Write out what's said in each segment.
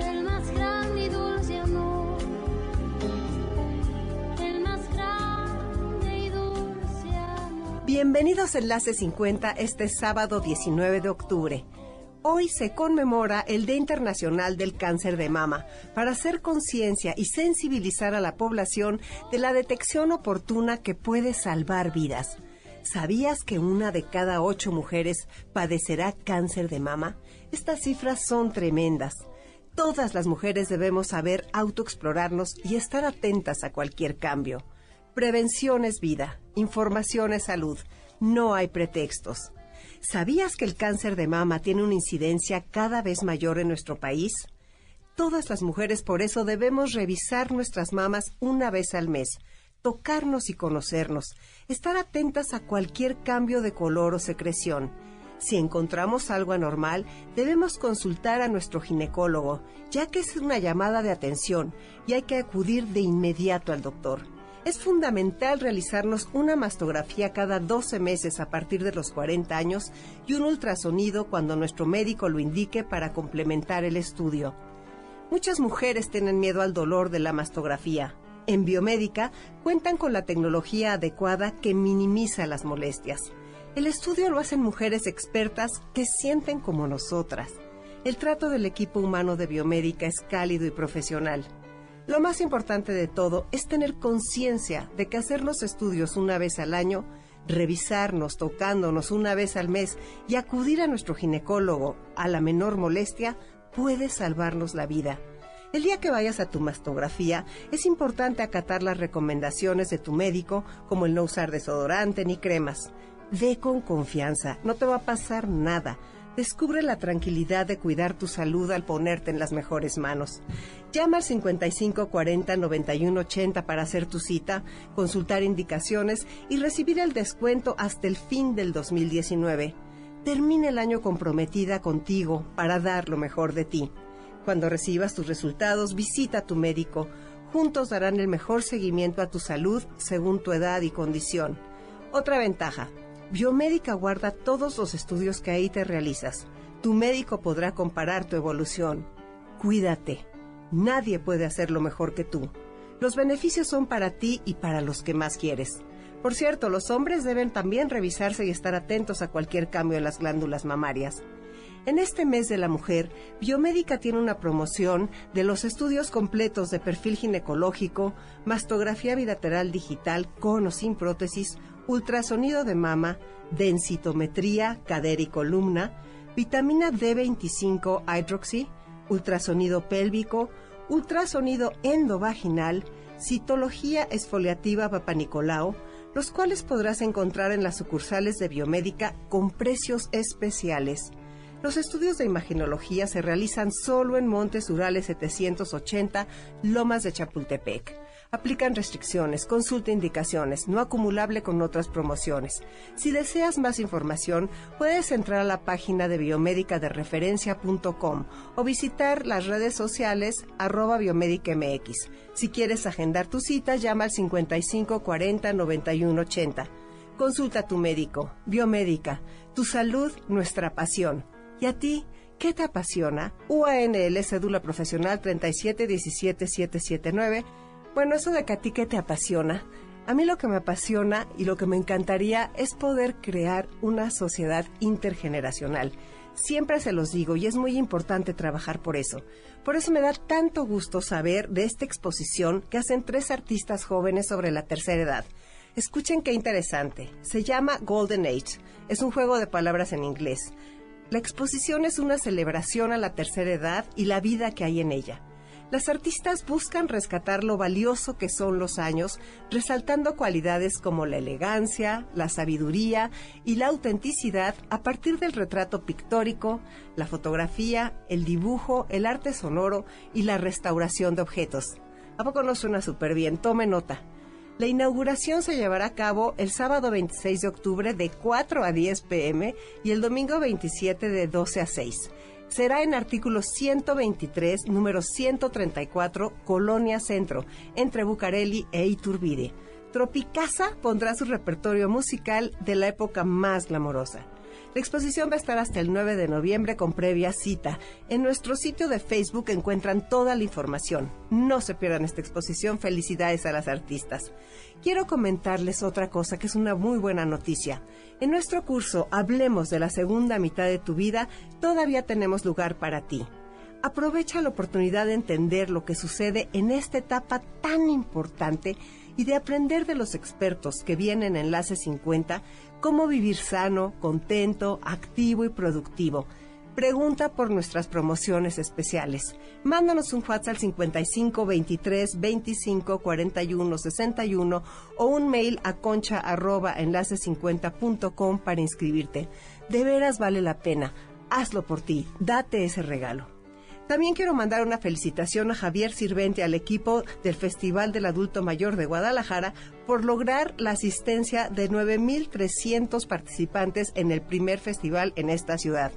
El más grande y dulce amor. El más grande y dulce amor. Bienvenidos a Enlace 50 este sábado 19 de octubre. Hoy se conmemora el Día Internacional del Cáncer de Mama para hacer conciencia y sensibilizar a la población de la detección oportuna que puede salvar vidas. ¿Sabías que una de cada ocho mujeres padecerá cáncer de mama? Estas cifras son tremendas. Todas las mujeres debemos saber autoexplorarnos y estar atentas a cualquier cambio. Prevención es vida, información es salud. No hay pretextos. ¿Sabías que el cáncer de mama tiene una incidencia cada vez mayor en nuestro país? Todas las mujeres por eso debemos revisar nuestras mamas una vez al mes, tocarnos y conocernos, estar atentas a cualquier cambio de color o secreción. Si encontramos algo anormal, debemos consultar a nuestro ginecólogo, ya que es una llamada de atención y hay que acudir de inmediato al doctor. Es fundamental realizarnos una mastografía cada 12 meses a partir de los 40 años y un ultrasonido cuando nuestro médico lo indique para complementar el estudio. Muchas mujeres tienen miedo al dolor de la mastografía. En biomédica cuentan con la tecnología adecuada que minimiza las molestias. El estudio lo hacen mujeres expertas que sienten como nosotras. El trato del equipo humano de biomédica es cálido y profesional. Lo más importante de todo es tener conciencia de que hacernos estudios una vez al año, revisarnos tocándonos una vez al mes y acudir a nuestro ginecólogo a la menor molestia puede salvarnos la vida. El día que vayas a tu mastografía, es importante acatar las recomendaciones de tu médico, como el no usar desodorante ni cremas. Ve con confianza, no te va a pasar nada. Descubre la tranquilidad de cuidar tu salud al ponerte en las mejores manos. Llama al 55 40 91 80 para hacer tu cita, consultar indicaciones y recibir el descuento hasta el fin del 2019. Termina el año comprometida contigo para dar lo mejor de ti. Cuando recibas tus resultados, visita a tu médico. Juntos darán el mejor seguimiento a tu salud según tu edad y condición. Otra ventaja. Biomédica guarda todos los estudios que ahí te realizas. Tu médico podrá comparar tu evolución. Cuídate. Nadie puede hacerlo mejor que tú. Los beneficios son para ti y para los que más quieres. Por cierto, los hombres deben también revisarse y estar atentos a cualquier cambio en las glándulas mamarias. En este mes de la mujer, Biomédica tiene una promoción de los estudios completos de perfil ginecológico, mastografía bilateral digital con o sin prótesis, ultrasonido de mama, densitometría, cadera y columna, vitamina D25 hydroxy, ultrasonido pélvico, ultrasonido endovaginal, citología esfoliativa papanicolao, los cuales podrás encontrar en las sucursales de Biomédica con precios especiales. Los estudios de imaginología se realizan solo en Montes Urales 780, Lomas de Chapultepec. Aplican restricciones, consulta indicaciones, no acumulable con otras promociones. Si deseas más información, puedes entrar a la página de biomédica de referencia.com o visitar las redes sociales arroba biomédica MX. Si quieres agendar tu cita, llama al 55 40 91 80. Consulta a tu médico. Biomédica. Tu salud, nuestra pasión. ¿Y a ti? ¿Qué te apasiona? UANL, cédula profesional 3717779. Bueno, eso de que a ti qué te apasiona. A mí lo que me apasiona y lo que me encantaría es poder crear una sociedad intergeneracional. Siempre se los digo y es muy importante trabajar por eso. Por eso me da tanto gusto saber de esta exposición que hacen tres artistas jóvenes sobre la tercera edad. Escuchen qué interesante. Se llama Golden Age. Es un juego de palabras en inglés. La exposición es una celebración a la tercera edad y la vida que hay en ella. Las artistas buscan rescatar lo valioso que son los años, resaltando cualidades como la elegancia, la sabiduría y la autenticidad a partir del retrato pictórico, la fotografía, el dibujo, el arte sonoro y la restauración de objetos. ¿A poco no suena súper bien? Tome nota. La inauguración se llevará a cabo el sábado 26 de octubre de 4 a 10 pm y el domingo 27 de 12 a 6 será en artículo 123, número 134, Colonia Centro, entre Bucareli e Iturbide. Tropicasa pondrá su repertorio musical de la época más glamorosa. La exposición va a estar hasta el 9 de noviembre con previa cita. En nuestro sitio de Facebook encuentran toda la información. No se pierdan esta exposición. Felicidades a las artistas. Quiero comentarles otra cosa que es una muy buena noticia. En nuestro curso Hablemos de la segunda mitad de tu vida, todavía tenemos lugar para ti. Aprovecha la oportunidad de entender lo que sucede en esta etapa tan importante y de aprender de los expertos que vienen en Enlace 50 cómo vivir sano, contento, activo y productivo. Pregunta por nuestras promociones especiales. Mándanos un WhatsApp al 55 23 25 41 61 o un mail a concha arroba enlace50.com para inscribirte. De veras vale la pena. Hazlo por ti. Date ese regalo. También quiero mandar una felicitación a Javier Sirvente, al equipo del Festival del Adulto Mayor de Guadalajara, por lograr la asistencia de 9.300 participantes en el primer festival en esta ciudad.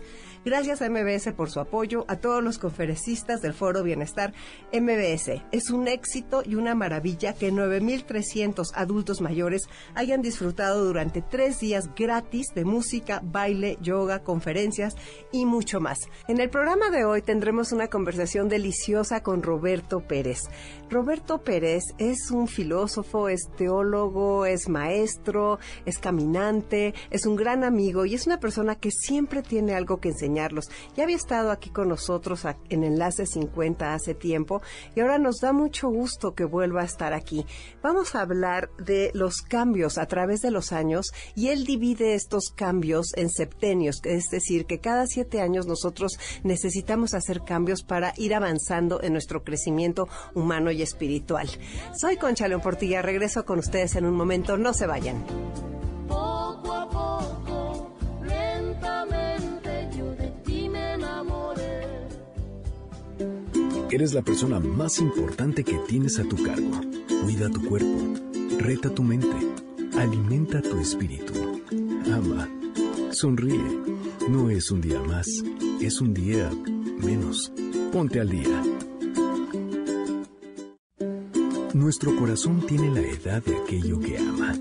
Gracias a MBS por su apoyo, a todos los conferencistas del Foro Bienestar MBS. Es un éxito y una maravilla que 9.300 adultos mayores hayan disfrutado durante tres días gratis de música, baile, yoga, conferencias y mucho más. En el programa de hoy tendremos una conversación deliciosa con Roberto Pérez. Roberto Pérez es un filósofo, es teólogo, es maestro, es caminante, es un gran amigo y es una persona que siempre tiene algo que enseñar ya había estado aquí con nosotros en Enlace 50 hace tiempo y ahora nos da mucho gusto que vuelva a estar aquí. Vamos a hablar de los cambios a través de los años y él divide estos cambios en septenios, es decir, que cada siete años nosotros necesitamos hacer cambios para ir avanzando en nuestro crecimiento humano y espiritual. Soy Concha León Portilla, regreso con ustedes en un momento, no se vayan. Eres la persona más importante que tienes a tu cargo. Cuida tu cuerpo, reta tu mente, alimenta tu espíritu. Ama, sonríe. No es un día más, es un día menos. Ponte al día. Nuestro corazón tiene la edad de aquello que ama.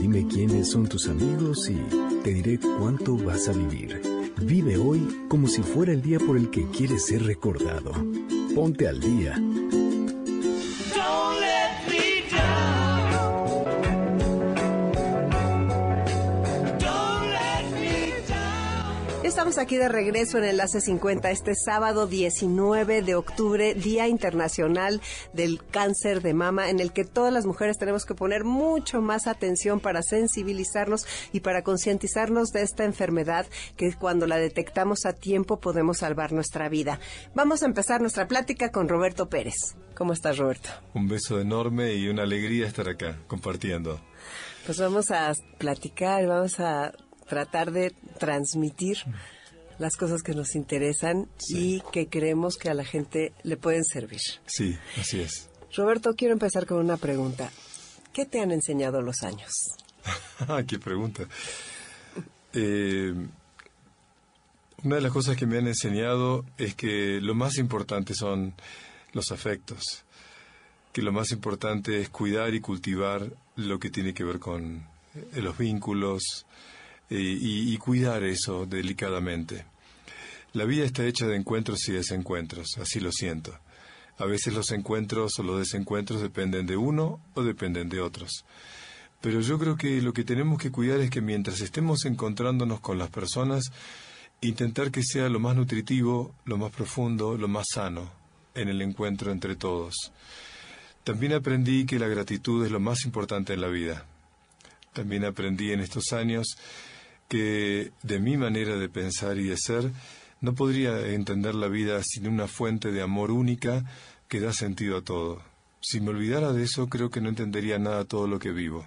Dime quiénes son tus amigos y te diré cuánto vas a vivir. Vive hoy como si fuera el día por el que quieres ser recordado. Ponte al día estamos aquí de regreso en Enlace 50 este sábado 19 de octubre, Día Internacional del Cáncer de Mama, en el que todas las mujeres tenemos que poner mucho más atención para sensibilizarnos y para concientizarnos de esta enfermedad que cuando la detectamos a tiempo podemos salvar nuestra vida. Vamos a empezar nuestra plática con Roberto Pérez. ¿Cómo estás, Roberto? Un beso enorme y una alegría estar acá compartiendo. Pues vamos a platicar, vamos a tratar de transmitir las cosas que nos interesan y que creemos que a la gente le pueden servir. Sí, así es. Roberto, quiero empezar con una pregunta. ¿Qué te han enseñado los años? ¡Qué pregunta! Eh, una de las cosas que me han enseñado es que lo más importante son los afectos, que lo más importante es cuidar y cultivar lo que tiene que ver con eh, los vínculos, eh, y, cuidar eso delicadamente. La vida está hecha de encuentros y desencuentros, así lo siento. A veces los encuentros o los desencuentros dependen de uno o dependen de otros. Pero yo creo que lo que tenemos que cuidar es que mientras estemos encontrándonos con las personas, intentar que sea lo más nutritivo, lo más profundo, lo más sano en el encuentro entre todos. También aprendí que la gratitud es lo más importante en la vida. También aprendí en estos años que de mi manera de pensar y de ser no podría entender la vida sin una fuente de amor única que da sentido a todo. Si me olvidara de eso, creo que no entendería nada todo lo que vivo.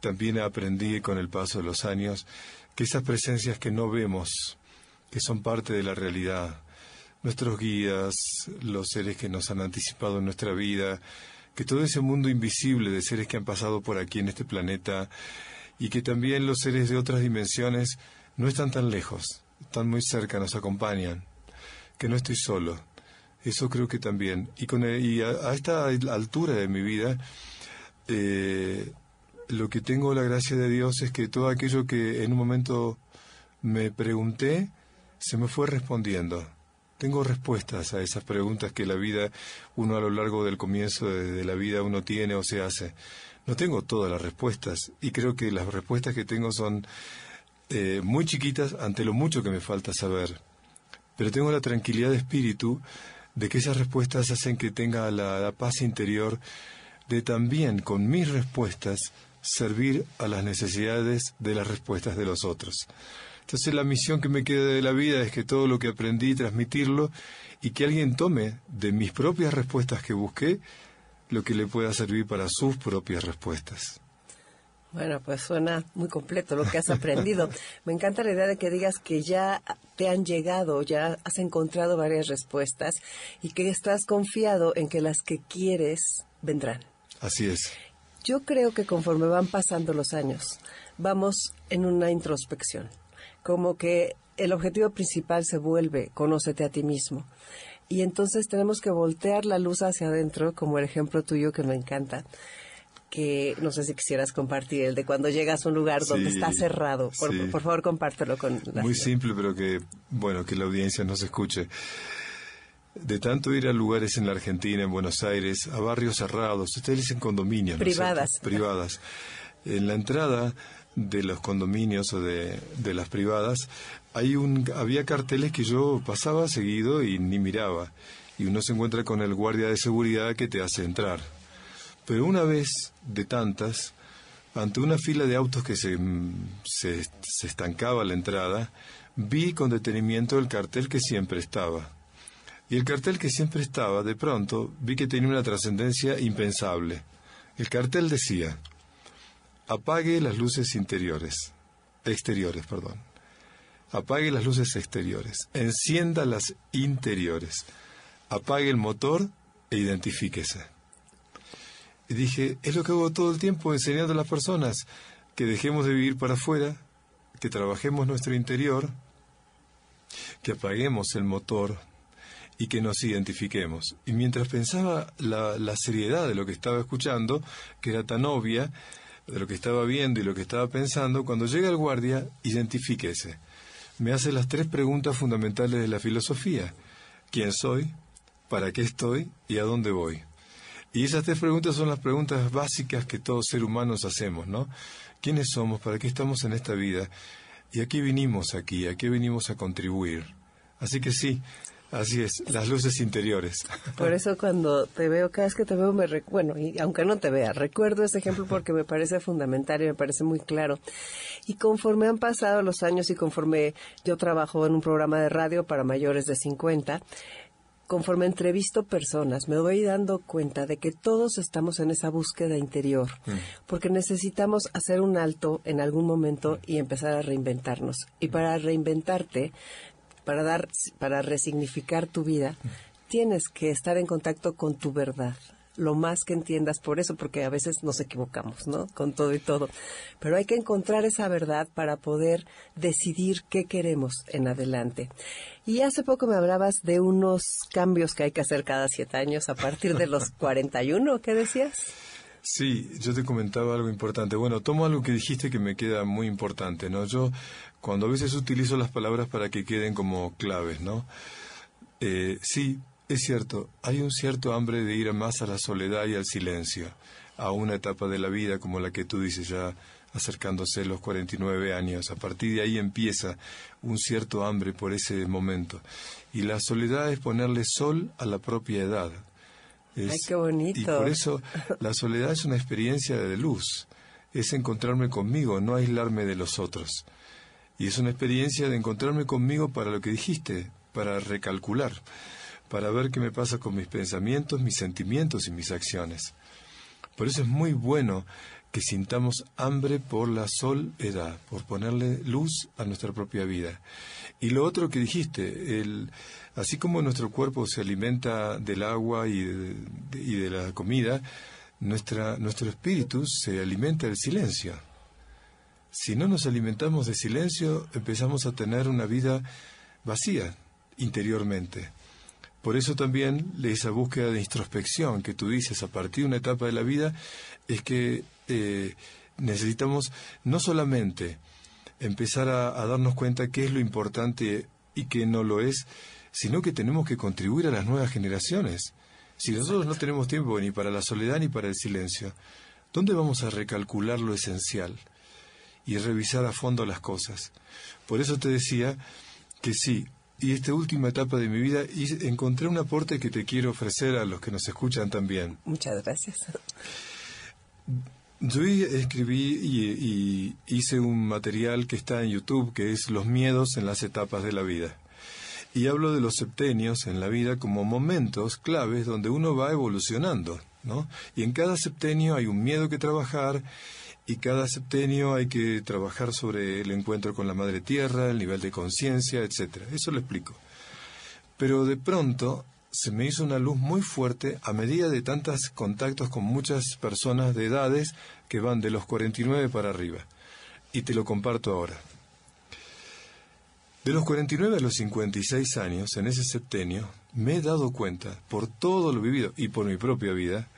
También aprendí con el paso de los años que esas presencias que no vemos, que son parte de la realidad, nuestros guías, los seres que nos han anticipado en nuestra vida, que todo ese mundo invisible de seres que han pasado por aquí en este planeta y que también los seres de otras dimensiones no están tan lejos, están muy cerca, nos acompañan, que no estoy solo. Eso creo que también. Y, con y a, esta altura de mi vida, eh, lo que tengo la gracia de Dios es que todo aquello que en un momento me pregunté, se me fue respondiendo. Tengo respuestas a esas preguntas que la vida, uno a lo largo del comienzo de, la vida uno tiene o se hace. No tengo todas las respuestas y creo que las respuestas que tengo son eh, muy chiquitas ante lo mucho que me falta saber. Pero tengo la tranquilidad de espíritu de que esas respuestas hacen que tenga la paz interior de también con mis respuestas servir a las necesidades de las respuestas de los otros. Entonces la misión que me queda de la vida es que todo lo que aprendí transmitirlo y que alguien tome de mis propias respuestas que busqué lo que le pueda servir para sus propias respuestas. Bueno, pues suena muy completo lo que has aprendido. Me encanta la idea de que digas que ya te han llegado, ya has encontrado varias respuestas y que estás confiado en que las que quieres vendrán. Así es. Yo creo que conforme van pasando los años, vamos en una introspección, como que el objetivo principal se vuelve conócete a ti mismo. Y entonces tenemos que voltear la luz hacia adentro, como el ejemplo tuyo que me encanta, que no sé si quisieras compartir, el de cuando llegas a un lugar donde está cerrado. Por, por favor, compártelo con la Muy simple, pero que, bueno, que la audiencia nos escuche. De tanto ir a lugares en la Argentina, en Buenos Aires, a barrios cerrados, ustedes dicen condominios. Privadas. privadas. En la entrada de los condominios o de, de las privadas, hay un, había carteles que yo pasaba seguido y ni miraba. Y uno se encuentra con el guardia de seguridad que te hace entrar. Pero una vez de tantas, ante una fila de autos que se, se, estancaba la entrada, vi con detenimiento el cartel que siempre estaba y el cartel que siempre estaba, de pronto, vi que tenía una trascendencia impensable. El cartel decía, apague las luces interiores, exteriores, perdón. Apague las luces exteriores, encienda las interiores, apague el motor e identifíquese. Y dije, es lo que hago todo el tiempo enseñando a las personas, que dejemos de vivir para afuera, que trabajemos nuestro interior, que apaguemos el motor y que nos identifiquemos. Y mientras pensaba la, la, seriedad de lo que estaba escuchando, que era tan obvia, de lo que estaba viendo y lo que estaba pensando, cuando llega el guardia, identifíquese. Me hace las tres preguntas fundamentales de la filosofía. ¿Quién soy? ¿Para qué estoy? ¿Y a dónde voy? Y esas tres preguntas son las preguntas básicas que todos seres humanos hacemos, ¿no? ¿Quiénes somos? ¿Para qué estamos en esta vida? ¿Y a qué vinimos aquí? ¿A qué venimos a contribuir? Así que sí, Así es, las luces interiores. Por eso cuando te veo, cada vez que te veo, me bueno, y aunque no te vea, recuerdo ese ejemplo porque me parece fundamental y me parece muy claro. Y conforme han pasado los años y conforme yo trabajo en un programa de radio para mayores de 50, conforme entrevisto personas, me voy dando cuenta de que todos estamos en esa búsqueda interior, mm. porque necesitamos hacer un alto en algún momento y empezar a reinventarnos. Y para reinventarte, para dar, para resignificar tu vida, tienes que estar en contacto con tu verdad, lo más que entiendas por eso, porque a veces nos equivocamos, ¿no? Con todo y todo. Pero hay que encontrar esa verdad para poder decidir qué queremos en adelante. Y hace poco me hablabas de unos cambios que hay que hacer cada siete años a partir de los 41, ¿qué decías? Sí, yo te comentaba algo importante. Bueno, tomo algo que dijiste que me queda muy importante, ¿no? Yo cuando a veces utilizo las palabras para que queden como claves, ¿no? Eh, sí, es cierto, hay un cierto hambre de ir más a la soledad y al silencio, a una etapa de la vida como la que tú dices ya acercándose los 49 años. A partir de ahí empieza un cierto hambre por ese momento. Y la soledad es ponerle sol a la propia edad. Ay, qué bonito. Y por eso la soledad es una experiencia de luz, es encontrarme conmigo, no aislarme de los otros. Y es una experiencia de encontrarme conmigo para lo que dijiste, para recalcular, para ver qué me pasa con mis pensamientos, mis sentimientos y mis acciones. Por eso es muy bueno que sintamos hambre por la soledad, por ponerle luz a nuestra propia vida. Y lo otro que dijiste, el, así como nuestro cuerpo se alimenta del agua y de, la comida, nuestra, nuestro espíritu se alimenta del silencio. Si no nos alimentamos de silencio, empezamos a tener una vida vacía interiormente. Por eso también esa búsqueda de introspección que tú dices a partir de una etapa de la vida es que eh, necesitamos no solamente empezar a, a, darnos cuenta qué es lo importante y qué no lo es, sino que tenemos que contribuir a las nuevas generaciones. Si nosotros no tenemos tiempo ni para la soledad ni para el silencio, ¿dónde vamos a recalcular lo esencial y revisar a fondo las cosas? Por eso te decía que sí, y esta última etapa de mi vida y encontré un aporte que te quiero ofrecer a los que nos escuchan también. Muchas gracias. Yo escribí y, y, hice un material que está en YouTube que es Los miedos en las etapas de la vida. Y hablo de los septenios en la vida como momentos claves donde uno va evolucionando, ¿no? Y en cada septenio hay un miedo que trabajar y cada septenio hay que trabajar sobre el encuentro con la madre tierra, el nivel de conciencia, etcétera. Eso lo explico. Pero de pronto se me hizo una luz muy fuerte a medida de tantos contactos con muchas personas de edades que van de los 49 para arriba. Y te lo comparto ahora. De los 49 a los 56 años, en ese septenio, me he dado cuenta, por todo lo vivido y por mi propia vida,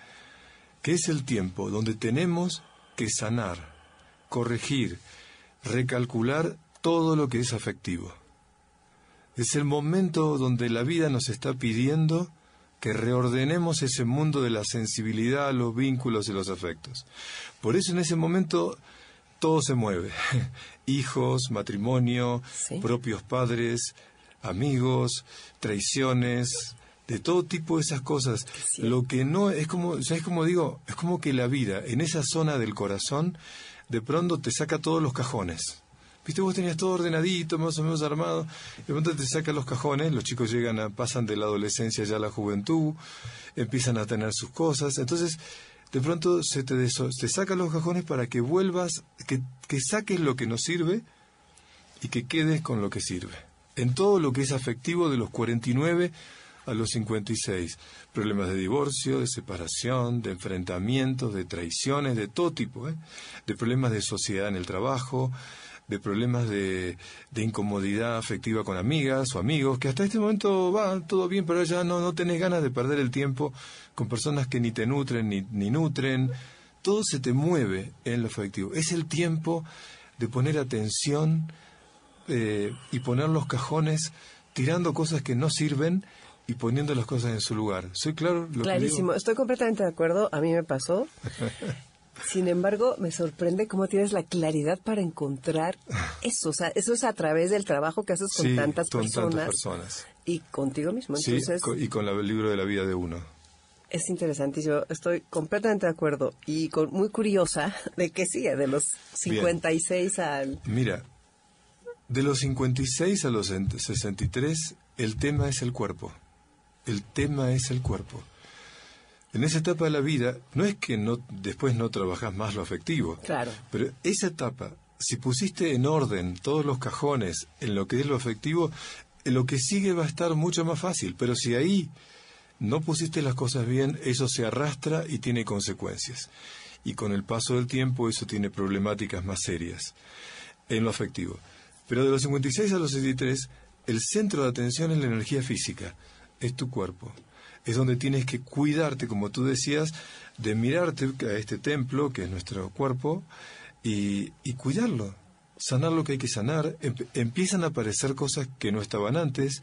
que es el tiempo donde tenemos que sanar, corregir, recalcular todo lo que es afectivo. Es el momento donde la vida nos está pidiendo que reordenemos ese mundo de la sensibilidad, los vínculos y los afectos. Por eso en ese momento todo se mueve. Hijos, matrimonio, Sí. propios padres, amigos, traiciones, de todo tipo de esas cosas. Sí. Lo que no es como, ¿sabes cómo digo? Es como que la vida en esa zona del corazón de pronto te saca todos los cajones. Viste, vos tenías todo ordenadito, más o menos armado, de pronto te saca los cajones, los chicos llegan a, pasan de la adolescencia ya a la juventud, empiezan a tener sus cosas, entonces de pronto se te, deso- te saca los cajones para que vuelvas, que, que saques lo que no sirve y que quedes con lo que sirve. En todo lo que es afectivo de los 49 a los 56. Problemas de divorcio, de separación, de enfrentamientos, de traiciones, de todo tipo. ¿eh? De problemas de sociedad en el trabajo, de problemas de, de incomodidad afectiva con amigas o amigos, que hasta este momento va todo bien, pero ya no, no tenés ganas de perder el tiempo con personas que ni te nutren ni, ni nutren. Todo se te mueve en lo afectivo. Es el tiempo de poner atención eh, y poner los cajones tirando cosas que no sirven y poniendo las cosas en su lugar. ¿Soy claro? Lo que Clarísimo, digo? estoy completamente de acuerdo, a mí me pasó. Sin embargo, me sorprende cómo tienes la claridad para encontrar eso. O sea, eso es a través del trabajo que haces con Sí, tantas con personas tantas personas. y contigo mismo. Entonces, y con la- el libro de la vida de uno. es Yo estoy completamente de acuerdo y con- muy curiosa de que sigue de los 56 al... Mira, de los 56 a los 63, el tema es el cuerpo. El tema es el cuerpo. En esa etapa de la vida, no es que no, después no trabajas más lo afectivo. Claro. Pero esa etapa, si pusiste en orden todos los cajones en lo que es lo afectivo, en lo que sigue va a estar mucho más fácil. Pero si ahí no pusiste las cosas bien, eso se arrastra y tiene consecuencias. Y con el paso del tiempo eso tiene problemáticas más serias en lo afectivo. Pero de los 56 a los 63, el centro de atención es la energía física, es tu cuerpo. Es donde tienes que cuidarte, como tú decías, de mirarte a este templo, que es nuestro cuerpo, y, y cuidarlo, sanar lo que hay que sanar. Em- empiezan a aparecer cosas que no estaban antes,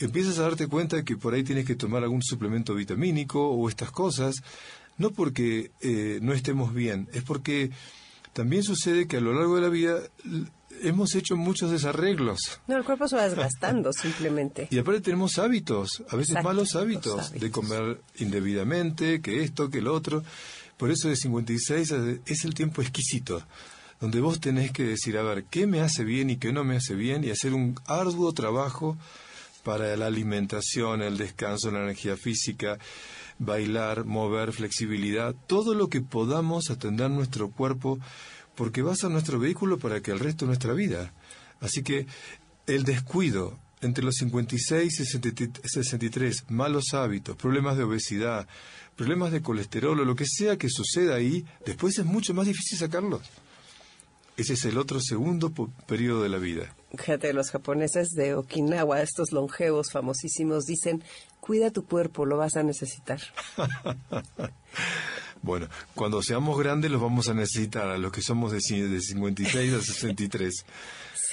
empiezas a darte cuenta que por ahí tienes que tomar algún suplemento vitamínico o estas cosas, no porque eh, no estemos bien, es porque también sucede que a lo largo de la vida hemos hecho muchos desarreglos. No, el cuerpo se va desgastando simplemente. Y aparte tenemos hábitos, a veces Exacto, malos los hábitos, de hábitos. comer indebidamente, que esto, que el otro. Por eso de 56 es- es el tiempo exquisito, donde vos tenés que decir, a ver, ¿qué me hace bien y qué no me hace bien? Y hacer un arduo trabajo para la alimentación, el descanso, la energía física, bailar, mover, flexibilidad, todo lo que podamos atender nuestro cuerpo, porque va a ser nuestro vehículo para que el resto de nuestra vida. Así que el descuido entre los 56 y 63, malos hábitos, problemas de obesidad, problemas de colesterol o lo que sea que suceda ahí, después es mucho más difícil sacarlos. Ese es el otro segundo periodo de la vida. Fíjate, los japoneses de Okinawa, estos longevos famosísimos, dicen, cuida tu cuerpo, lo vas a necesitar. bueno, cuando seamos grandes los vamos a necesitar, a los que somos de, de 56 a 63.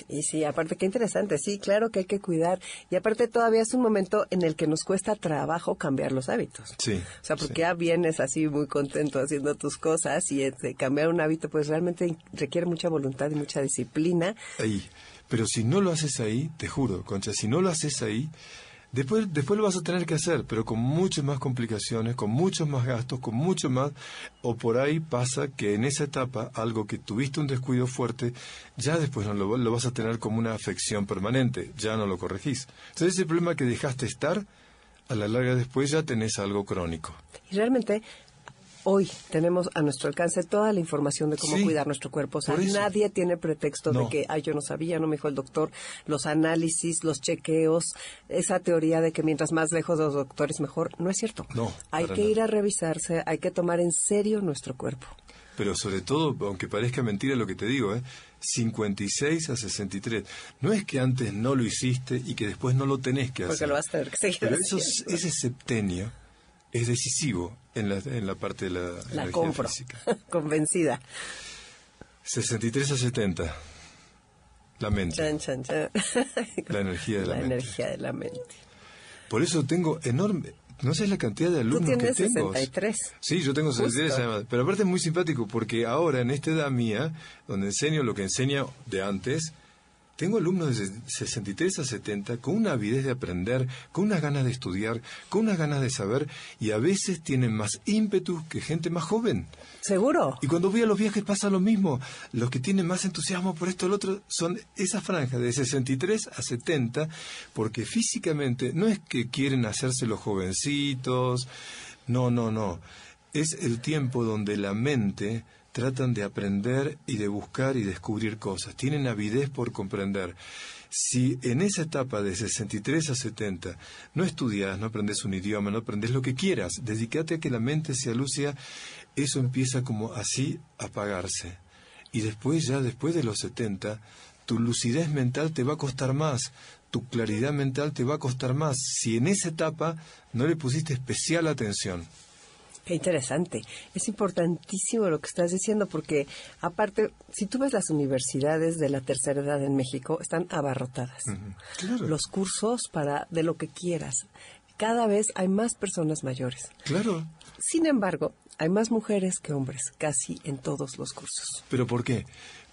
Y sí, aparte qué interesante, sí, claro que hay que cuidar. Y aparte todavía es un momento en el que nos cuesta trabajo cambiar los hábitos. Sí. O sea, porque ya vienes así muy contento haciendo tus cosas y este, cambiar un hábito pues realmente requiere mucha voluntad y mucha disciplina. Ahí. Pero si no lo haces ahí, te juro, Concha, si no lo haces ahí, Después, después lo vas a tener que hacer, pero con muchas más complicaciones, con muchos más gastos, con mucho más, o por ahí pasa que en esa etapa, algo que tuviste un descuido fuerte, ya después no lo, lo vas a tener como una afección permanente, ya no lo corregís. Entonces ese problema que dejaste estar, a la larga después ya tenés algo crónico. Y realmente hoy tenemos a nuestro alcance toda la información de cómo cuidar nuestro cuerpo. O sea, nadie tiene pretexto de que, ay, yo no sabía, no me dijo el doctor. Los análisis, los chequeos, esa teoría de que mientras más lejos de los doctores mejor, no es cierto. No. Hay que ir a revisarse, hay que tomar en serio nuestro cuerpo. Pero sobre todo, aunque parezca mentira lo que te digo, ¿eh? 56 a 63. No es que antes no lo hiciste y que después no lo tenés que hacer. Porque lo vas a tener que seguir Pero ese septenio es decisivo en la, en la parte de la, la energía física. Convencida. 63 a 70. La mente. La energía de la, la energía de la mente. Por eso tengo enorme. No sé la cantidad de alumnos ¿Tú tienes que tengo. 63. Sí, yo tengo 63 además. Pero aparte es muy simpático porque ahora en esta edad mía, donde enseño lo que enseña de antes, tengo alumnos de 63 a 70 con una avidez de aprender, con unas ganas de estudiar, con unas ganas de saber y a veces tienen más ímpetu que gente más joven. ¿Seguro? Y cuando voy a los viajes pasa lo mismo. Los que tienen más entusiasmo por esto o lo otro son esa franja de 63 a 70 porque físicamente no es que quieren hacerse los jovencitos, no, no, no. Es el tiempo donde la mente tratan de aprender y de buscar y descubrir cosas, tienen avidez por comprender. Si en esa etapa de 63 a 70 no estudias, no aprendes un idioma, no aprendes lo que quieras, dedícate a que la mente sea lúcida, eso empieza como así a apagarse. Y después, ya después de los 70, tu lucidez mental te va a costar más, tu claridad mental te va a costar más, si en esa etapa no le pusiste especial atención. Qué interesante. Es importantísimo lo que estás diciendo porque, aparte, si tú ves las universidades de la tercera edad en México, están abarrotadas. Los cursos para de lo que quieras. Cada vez hay más personas mayores. Claro. Sin embargo, hay más mujeres que hombres, casi en todos los cursos. ¿Pero por qué?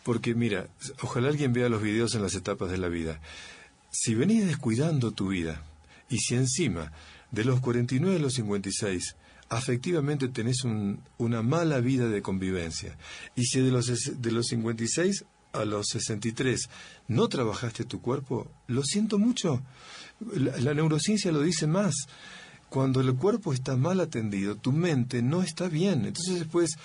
Porque mira, ojalá alguien vea los videos en las etapas de la vida. Si venís descuidando tu vida y si encima de los 49 a los 56 afectivamente tenés una mala vida de convivencia. Y si de los, de los 56 a los 63 no trabajaste tu cuerpo, lo siento mucho. La, la, neurociencia lo dice más. Cuando el cuerpo está mal atendido, tu mente no está bien. Entonces después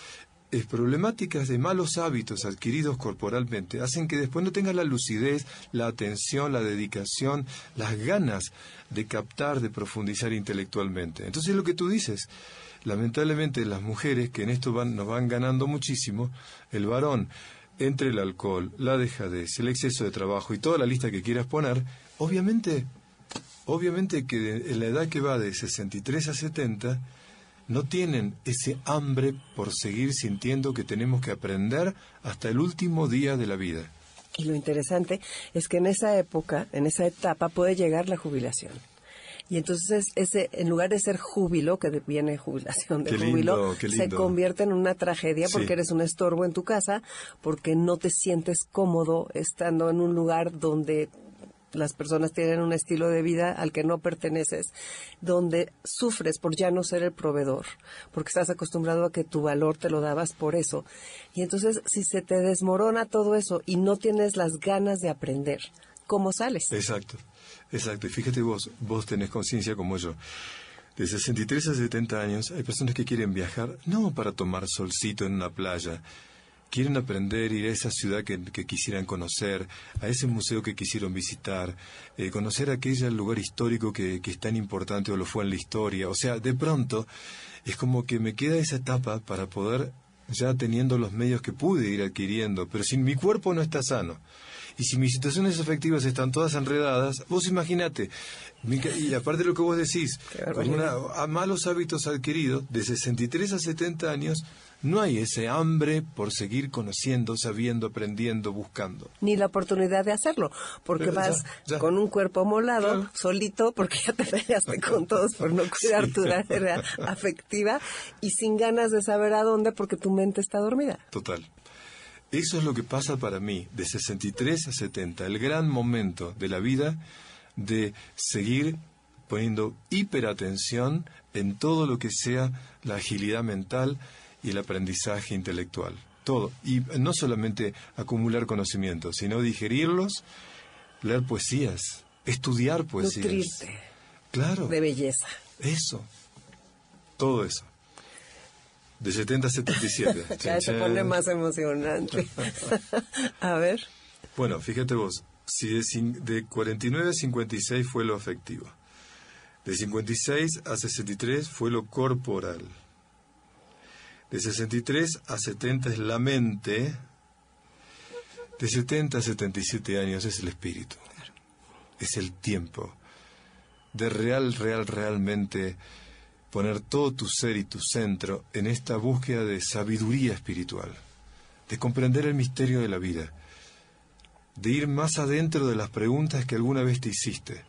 es problemáticas de malos hábitos adquiridos corporalmente hacen que después no tengas la lucidez, la atención, la dedicación, las ganas de captar, de profundizar intelectualmente. Entonces lo que tú dices, lamentablemente las mujeres que en esto van, nos van ganando muchísimo, el varón, entre el alcohol, la dejadez, el exceso de trabajo y toda la lista que quieras poner, obviamente, obviamente que en la edad que va de 63 a 70, no tienen ese hambre por seguir sintiendo que tenemos que aprender hasta el último día de la vida. Y lo interesante es que en esa época, en esa etapa, puede llegar la jubilación. Y entonces ese, en lugar de ser júbilo, que viene jubilación de júbilo, se convierte en una tragedia porque eres un estorbo en tu casa, porque no te sientes cómodo estando en un lugar donde las personas tienen un estilo de vida al que no perteneces, donde sufres por ya no ser el proveedor, porque estás acostumbrado a que tu valor te lo dabas por eso. Y entonces, si se te desmorona todo eso y no tienes las ganas de aprender, ¿cómo sales? Exacto. Exacto, y fíjate vos, vos tenés conciencia como yo. De 63 a 70 años hay personas que quieren viajar no para tomar solcito en una playa, quieren aprender, ir a esa ciudad que, que quisieran conocer, a ese museo que quisieron visitar, eh, conocer aquel lugar histórico que, que es tan importante o lo fue en la historia. O sea, de pronto es como que me queda esa etapa para poder, ya teniendo los medios que pude ir adquiriendo, pero si mi cuerpo no está sano, y si mis situaciones afectivas están todas enredadas, vos imaginate, y aparte de lo que vos decís, con una, a malos hábitos adquiridos, de 63 a 70 años, no hay ese hambre por seguir conociendo, sabiendo, aprendiendo, buscando. Ni la oportunidad de hacerlo, porque Pero ya, vas ya. con un cuerpo molado, Claro. solito, porque ya te peleaste con todos por no cuidar Sí. tu área afectiva y sin ganas de saber a dónde porque tu mente está dormida. Total. Eso es lo que pasa para mí, de 63 a 70, el gran momento de la vida de seguir poniendo hiperatención en todo lo que sea la agilidad mental y el aprendizaje intelectual. Todo. Y no solamente acumular conocimientos, sino digerirlos, leer poesías, estudiar poesías. Nutrirte Claro. de belleza. Eso. Todo eso. De 70 a 77. Ya se pone más emocionante. a ver. Bueno, fíjate vos, si de, de 49 a 56 fue lo afectivo, de 56 a 63 fue lo corporal, de 63 a 70 es la mente, de 70 a 77 años es el espíritu, es el tiempo, de real, real, realmente poner todo tu ser y tu centro en esta búsqueda de sabiduría espiritual, de comprender el misterio de la vida de ir más adentro de las preguntas que alguna vez te hiciste,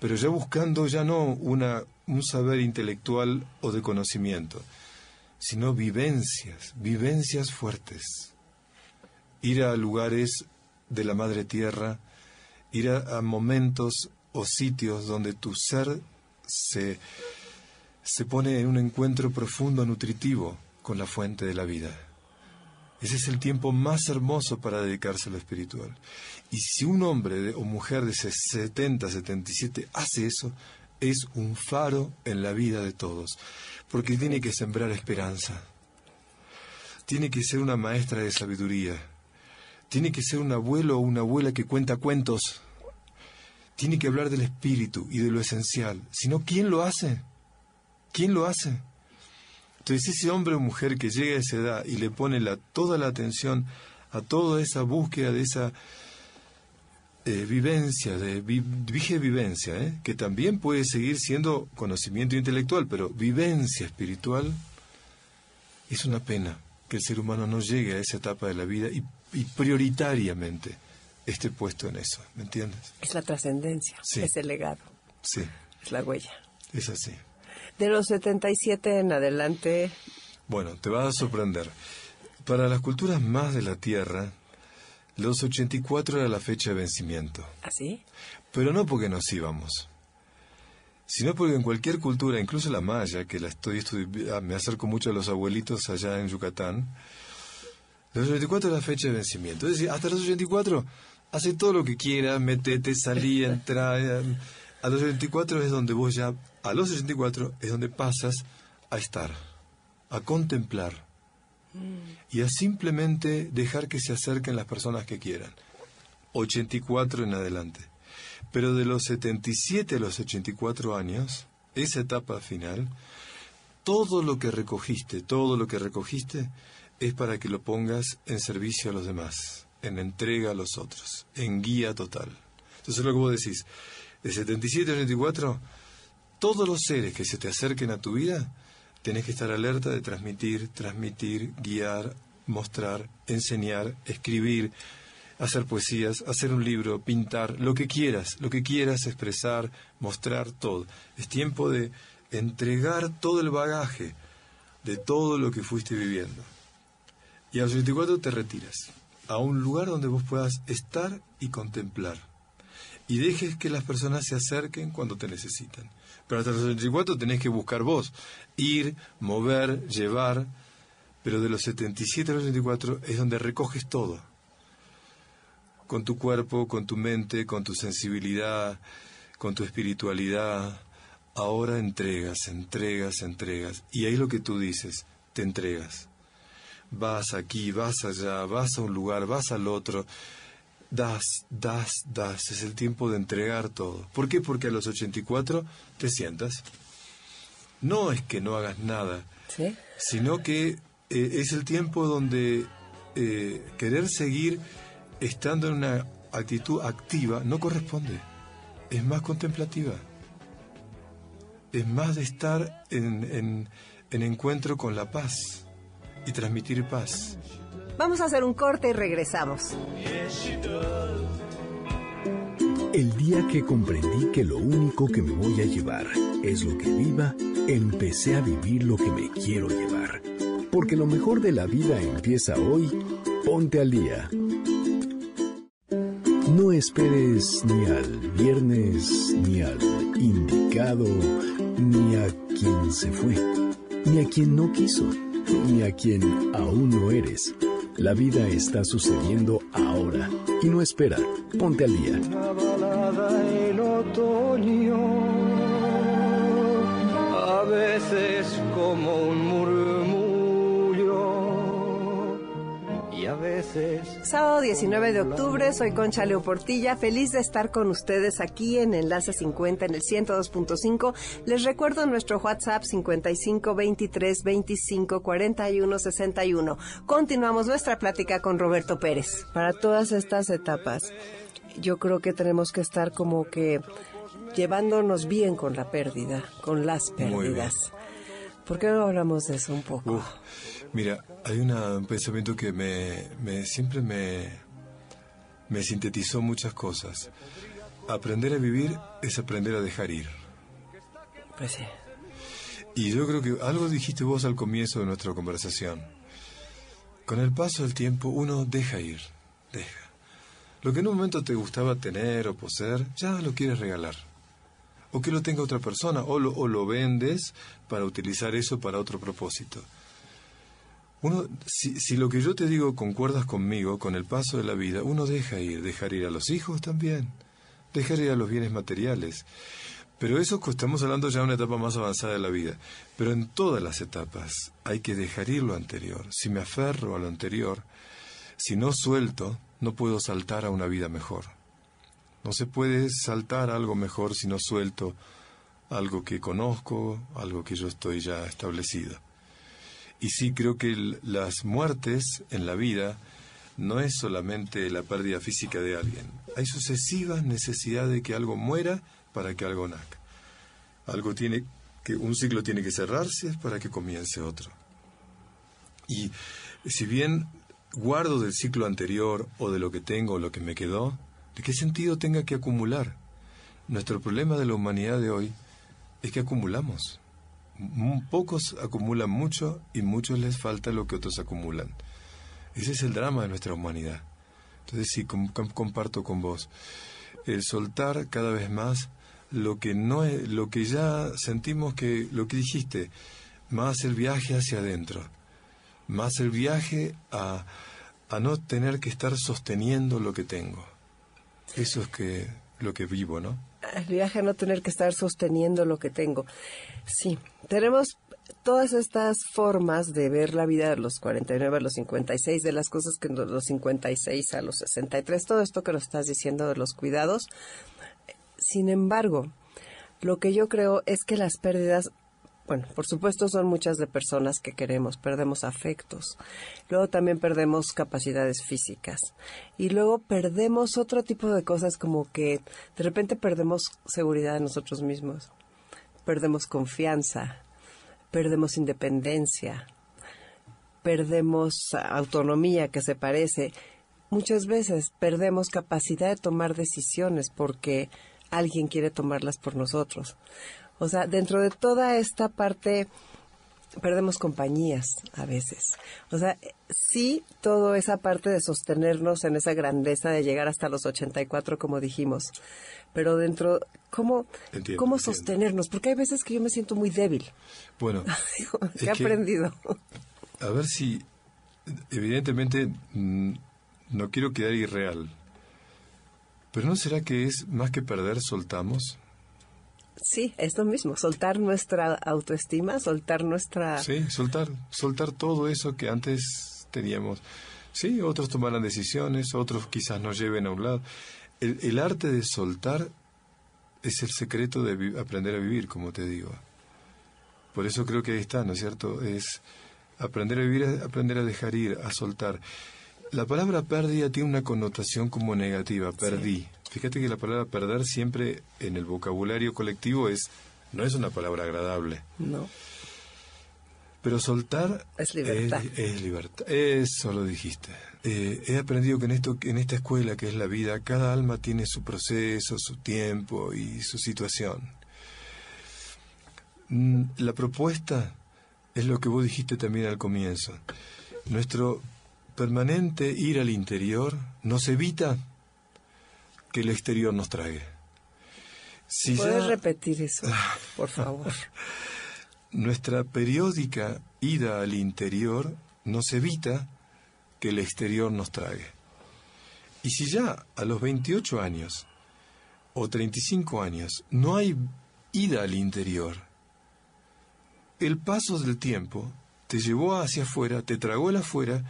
pero ya buscando ya no una, un saber intelectual o de conocimiento, sino vivencias, vivencias fuertes. Ir a lugares de la madre tierra, ir a, momentos o sitios donde tu ser se, se pone en un encuentro profundo, nutritivo con la fuente de la vida. Ese es el tiempo más hermoso para dedicarse a lo espiritual. Y si un hombre o mujer de 70, 77 hace eso, es un faro en la vida de todos, porque tiene que sembrar esperanza. Tiene que ser una maestra de sabiduría. Tiene que ser un abuelo o una abuela que cuenta cuentos. Tiene que hablar del espíritu y de lo esencial. Si no, ¿quién lo hace? ¿Quién lo hace? Entonces ese hombre o mujer que llega a esa edad y le pone la, toda la atención a toda esa búsqueda de esa eh, vivencia, de vi- dije vivencia, ¿eh? que también puede seguir siendo conocimiento intelectual, pero vivencia espiritual, es una pena que el ser humano no llegue a esa etapa de la vida y, y prioritariamente esté puesto en eso, ¿me entiendes? Es la trascendencia, Sí. es el legado, Sí, es la huella. es así. De los 77 en adelante, Bueno, te vas a sorprender. Para las culturas más de la Tierra, los 84 era la fecha de vencimiento. ¿así? Pero no porque nos íbamos, sino porque en cualquier cultura, incluso la maya, que la estoy ah, me acerco mucho a los abuelitos allá en Yucatán, los 84 es la fecha de vencimiento. Es decir, hasta los 84 hace todo lo que quiera, metete, salí, entra. eh, A los 84 es donde vos ya, a los 84 es donde pasas a estar, a contemplar y a simplemente dejar que se acerquen las personas que quieran. 84 en adelante. Pero de los 77 a los 84 años, esa etapa final, todo lo que recogiste, todo lo que recogiste es para que lo pongas en servicio a los demás, en entrega a los otros, en guía total. Entonces lo que vos decís, de 77 a 84, todos los seres que se te acerquen a tu vida, tenés que estar alerta de transmitir, transmitir, guiar, mostrar, enseñar, escribir, hacer poesías, hacer un libro, pintar, lo que quieras, lo que quieras expresar, mostrar todo. Es tiempo de entregar todo el bagaje de todo lo que fuiste viviendo. Y a los 24 te retiras a un lugar donde vos puedas estar y contemplar. Y dejes que las personas se acerquen cuando te necesitan. Pero hasta los 24 tenés que buscar vos, ir, mover, llevar. Pero de los 77 a los 24 es donde recoges todo. con tu cuerpo, con tu mente, con tu sensibilidad, con tu espiritualidad. Ahora entregas, entregas, entregas. Y ahí lo que tú dices, te entregas. Vas aquí, vas allá, vas a un lugar, vas al otro. Das, das, das. Es el tiempo de entregar todo. ¿Por qué? Porque a los 84 te sientas. No es que no hagas nada, ¿Sí? sino que eh, es el tiempo donde eh, querer seguir estando en una actitud activa no corresponde. Es más contemplativa. Es más de estar en, en, en encuentro con la paz y transmitir paz. Vamos a hacer un corte y regresamos. El día que comprendí que lo único que me voy a llevar es lo que viva, empecé a vivir lo que me quiero llevar. Porque lo mejor de la vida empieza hoy. Ponte al día. No esperes ni al viernes, ni al indicado, ni a quien se fue, ni a quien no quiso, ni a quien aún no eres. La vida está sucediendo ahora y no espera. Ponte al día. Balada el otoño, a veces como Sábado 19 de octubre, soy Concha Leoportilla, feliz de estar con ustedes aquí en Enlace 50 en el 102.5. Les recuerdo nuestro WhatsApp 55 23 25 41 61. Continuamos nuestra plática con Roberto Pérez. Para todas estas etapas, yo creo que tenemos que estar como que llevándonos bien con la pérdida, con las pérdidas. ¿Por qué no hablamos de eso un poco? Uf, mira, hay una- un pensamiento que me, me- siempre me, me sintetizó muchas cosas. Aprender a vivir es aprender a dejar ir. Pues sí. Y yo creo que algo dijiste vos al comienzo de nuestra conversación. Con el paso del tiempo uno deja ir, deja. Lo que en un momento te gustaba tener o poseer, ya lo quieres regalar. O que lo tenga otra persona, o lo, o lo vendes para utilizar eso para otro propósito. Uno, si, si lo que yo te digo concuerdas conmigo, con el paso de la vida, uno deja ir, dejar ir a los hijos también, dejar ir a los bienes materiales. Pero eso estamos hablando ya de una etapa más avanzada de la vida. Pero en todas las etapas hay que dejar ir lo anterior. Si me aferro a lo anterior, si no suelto, no puedo saltar a una vida mejor. No se puede saltar a algo mejor si no suelto algo que conozco, algo que yo estoy ya establecido. Y sí creo que las muertes en la vida no es solamente la pérdida física de alguien. Hay sucesivas necesidades de que algo muera para que algo nazca. Algo tiene que un ciclo tiene que cerrarse para que comience otro. Y si bien guardo del ciclo anterior o de lo que tengo o lo que me quedó, ¿de qué sentido tenga que acumular? Nuestro problema de la humanidad de hoy es que acumulamos. Pocos acumulan mucho y muchos les falta lo que otros acumulan. Ese es el drama de nuestra humanidad. Entonces sí, com- com- comparto con vos. El soltar cada vez más lo que no es, lo que ya sentimos que, lo que dijiste, más el viaje hacia adentro, más el viaje a, a no tener que estar sosteniendo lo que tengo. Eso es que lo que vivo, ¿no? El viaje a no tener que estar sosteniendo lo que tengo. Sí, tenemos todas estas formas de ver la vida de los 49 a los 56, de las cosas que los 56 a los 63, todo esto que nos estás diciendo de los cuidados. Sin embargo, lo que yo creo es que las pérdidas, bueno, por supuesto son muchas de personas que queremos, perdemos afectos, luego también perdemos capacidades físicas y luego perdemos otro tipo de cosas como que de repente perdemos seguridad en nosotros mismos, perdemos confianza, perdemos independencia, perdemos autonomía que se parece. Muchas veces perdemos capacidad de tomar decisiones porque alguien quiere tomarlas por nosotros. O sea, dentro de toda esta parte perdemos compañías a veces. O sea, sí, toda esa parte de sostenernos en esa grandeza de llegar hasta los 84, como dijimos. Pero dentro, ¿cómo, Entiendo, cómo entiendo. sostenernos? Porque hay veces que yo me siento muy débil. Bueno, ¿Qué he aprendido? a ver si, evidentemente, mm, no quiero quedar irreal, Pero ¿no será que es más que perder, soltamos? Sí, es lo mismo, soltar nuestra autoestima, soltar nuestra... Sí, soltar, soltar todo eso que antes teníamos. Sí, otros tomarán decisiones, otros quizás nos lleven a un lado. El, el arte de soltar es el secreto de aprender a vivir, como te digo. Por eso creo que ahí está, ¿no es cierto? Es aprender a vivir, es aprender a dejar ir, a soltar. La palabra pérdida tiene una connotación como negativa, perdí. Fíjate que la palabra perder siempre en el vocabulario colectivo es no es una palabra agradable. No, Pero soltar Es libertad. Es, es libertad. Eso lo dijiste. Eh, he aprendido que en esto, en esta escuela que es la vida, cada alma tiene su proceso, su tiempo y su situación. Mm, La propuesta es lo que vos dijiste también al comienzo. Nuestro permanente ir al interior nos evita que el exterior nos trague. Si ¿puedes ya- repetir eso, por favor? nuestra periódica ida al interior nos evita que el exterior nos trague. Y si ya a los 28 años o 35 años no hay ida al interior, el paso del tiempo te llevó hacia afuera, te tragó el afuera,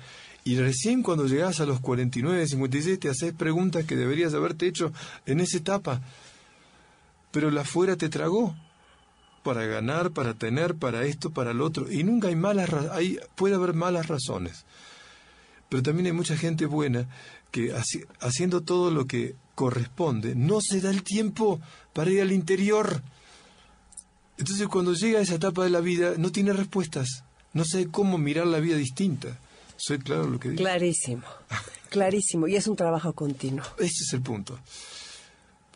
y recién cuando llegás a los 49, 56 te haces preguntas que deberías haberte hecho en esa etapa. Pero el afuera te tragó para ganar, para tener, para esto, para lo otro. Y nunca hay malas hay puede haber malas razones. Pero también hay mucha gente buena que haci- haciendo todo lo que corresponde, no se da el tiempo para ir al interior. Entonces cuando llega a esa etapa de la vida no tiene respuestas, no sabe cómo mirar la vida distinta. ¿Soy claro lo que digo? Clarísimo, clarísimo. Y es un trabajo continuo. Ese es el punto.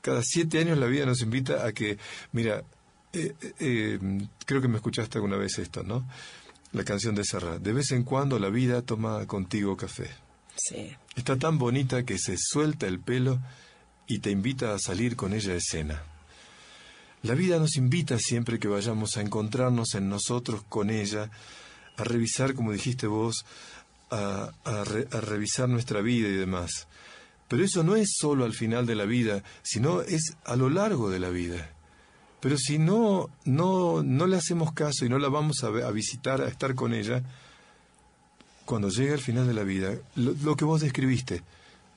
Cada siete años la vida nos invita a que, mira, eh, eh, eh, creo que me escuchaste alguna vez esto, ¿no? La canción de Serrat. De vez en cuando la vida toma contigo café. Sí. Está tan bonita que se suelta el pelo y te invita a salir con ella a escena. La vida nos invita siempre que vayamos a encontrarnos en nosotros con ella, a revisar, como dijiste vos, a, a re- a revisar nuestra vida y demás. Pero eso no es solo al final de la vida, sino es a lo largo de la vida. Pero si no, no, no le hacemos caso y no la vamos a, visitar, a estar con ella, cuando llega el final de la vida, lo, lo que vos describiste,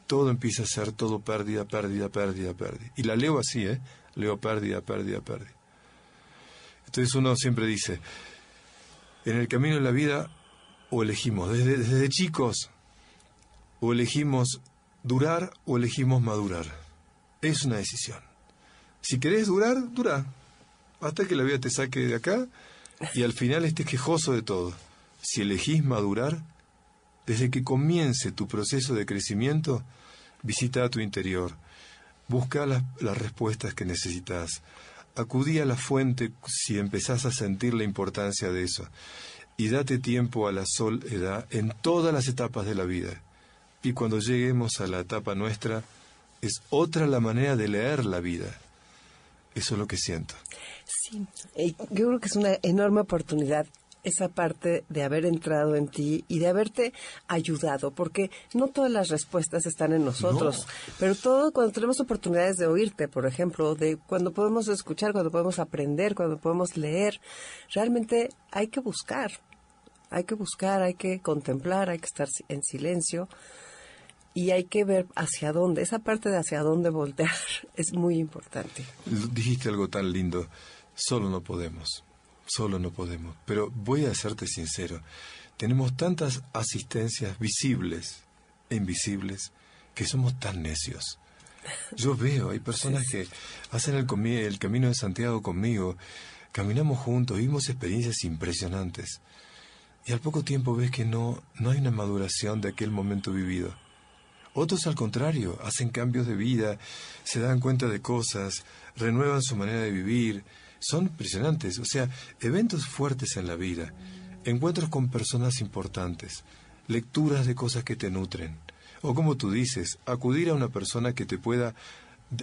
todo empieza a ser todo pérdida, pérdida, pérdida, pérdida. Y la leo así, ¿eh? Leo pérdida, pérdida, pérdida. Entonces uno siempre dice, en el camino de la vida, o elegimos desde, desde chicos, o elegimos durar o elegimos madurar. Es una decisión. Si querés durar, dura. Hasta que la vida te saque de acá y al final estés quejoso de todo. Si elegís madurar, desde que comience tu proceso de crecimiento, visita a tu interior, busca las, las respuestas que necesitas, acudí a la fuente si empezás a sentir la importancia de eso, y date tiempo a la soledad en todas las etapas de la vida. Y cuando lleguemos a la etapa nuestra, es otra la manera de leer la vida. Eso es lo que siento. Sí, yo creo que es una enorme oportunidad esa parte de haber entrado en ti y de haberte ayudado, porque no todas las respuestas están en nosotros, pero todo cuando tenemos oportunidades de oírte, por ejemplo, de cuando podemos escuchar, cuando podemos aprender, cuando podemos leer, realmente hay que buscar, hay que buscar, hay que contemplar, hay que estar en silencio y hay que ver hacia dónde, esa parte de hacia dónde voltear es muy importante. Dijiste algo tan lindo. Solo no podemos. Solo no podemos. Pero voy a serte sincero. Tenemos tantas asistencias visibles e invisibles que somos tan necios. Yo veo, hay personas que hacen el, comi- el camino de Santiago conmigo, caminamos juntos, vimos experiencias impresionantes. Y al poco tiempo ves que no, no hay una maduración de aquel momento vivido. Otros al contrario, hacen cambios de vida, se dan cuenta de cosas, renuevan su manera de vivir. Son impresionantes, o sea, eventos fuertes en la vida, encuentros con personas importantes, lecturas de cosas que te nutren. O como tú dices, acudir a una persona que te pueda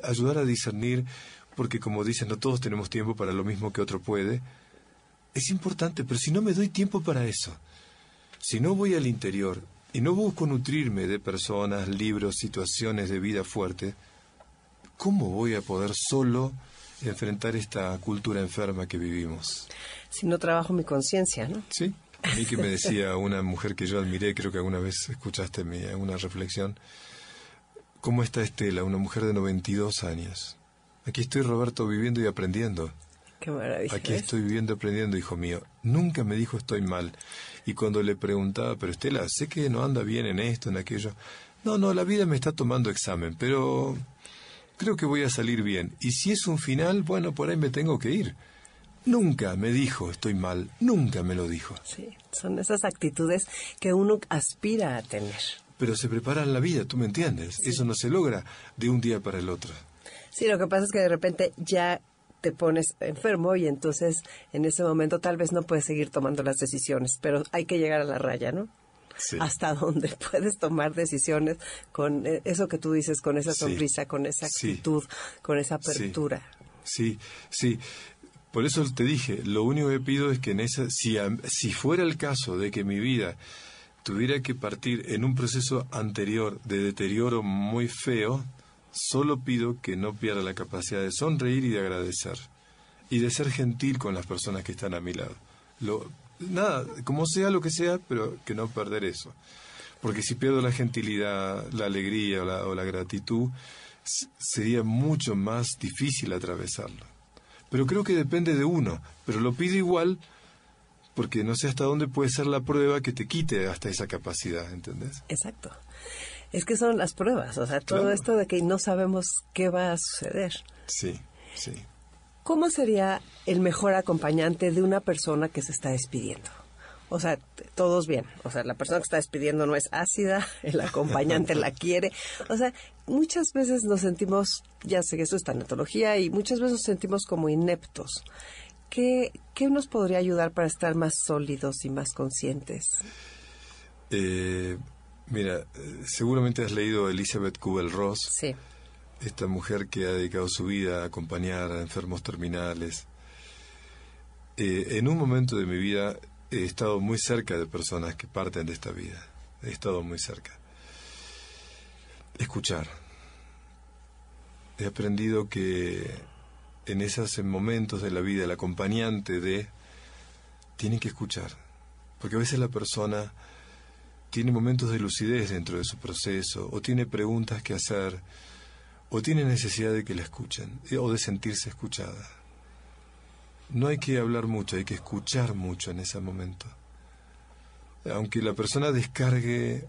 ayudar a discernir, porque como dicen, no todos tenemos tiempo para lo mismo que otro puede. Es importante, pero si no me doy tiempo para eso, si no voy al interior y no busco nutrirme de personas, libros, situaciones de vida fuerte, ¿cómo voy a poder solo enfrentar esta cultura enferma que vivimos? Si no trabajo mi conciencia, ¿no? Sí. A mí que me decía una mujer que yo admiré, creo que alguna vez escuchaste mi, una reflexión, ¿cómo está Estela, una mujer de 92 años? Aquí estoy, Roberto, viviendo y aprendiendo. Qué maravilla. Aquí estoy viviendo y aprendiendo, hijo mío. Nunca me dijo estoy mal. Y cuando le preguntaba, pero Estela, sé que no anda bien en esto, en aquello. No, no, la vida me está tomando examen, pero creo que voy a salir bien. Y si es un final, bueno, por ahí me tengo que ir. Nunca me dijo estoy mal, nunca me lo dijo. Sí, son esas actitudes que uno aspira a tener. Pero se prepara en la vida, ¿tú me entiendes? Eso no se logra de un día para el otro. Sí, lo que pasa es que de repente ya te pones enfermo y entonces en ese momento tal vez no puedes seguir tomando las decisiones, pero hay que llegar a la raya, ¿no? Sí. Hasta donde puedes tomar decisiones con eh, eso que tú dices, con esa Sí. sonrisa, con esa Sí. actitud, con esa apertura. Sí, sí. Por eso te dije, lo único que pido es que en esa, si, si fuera el caso de que mi vida tuviera que partir en un proceso anterior de deterioro muy feo, solo pido que no pierda la capacidad de sonreír y de agradecer y de ser gentil con las personas que están a mi lado. Lo, nada, como sea lo que sea, pero que no perder eso. Porque si pierdo la gentilidad, la alegría o la, o la gratitud, sería mucho más difícil atravesarlo. Pero creo que depende de uno. Pero lo pido igual porque no sé hasta dónde puede ser la prueba que te quite hasta esa capacidad, ¿entendés? Exacto. Es que son las pruebas, o sea, todo Claro. esto de que no sabemos qué va a suceder. Sí, sí. ¿Cómo sería el mejor acompañante de una persona que se está despidiendo? O sea, todos bien. O sea, la persona que está despidiendo no es ácida, el acompañante la quiere. O sea, muchas veces nos sentimos, ya sé que esto es tanatología, y muchas veces nos sentimos como ineptos. ¿Qué, ¿Qué nos podría ayudar para estar más sólidos y más conscientes? Eh, mira, eh, seguramente has leído Elizabeth Kubel-Ross, Sí, esta mujer que ha dedicado su vida a acompañar a enfermos terminales. Eh, en un momento de mi vida he estado muy cerca de personas que parten de esta vida. He estado muy cerca. Escuchar. He aprendido que en esos momentos de la vida el acompañante de tiene que escuchar. Porque a veces la persona tiene momentos de lucidez dentro de su proceso, o tiene preguntas que hacer, o tiene necesidad de que la escuchen, eh, o de sentirse escuchada. No hay que hablar mucho, hay que escuchar mucho en ese momento. Aunque la persona descargue,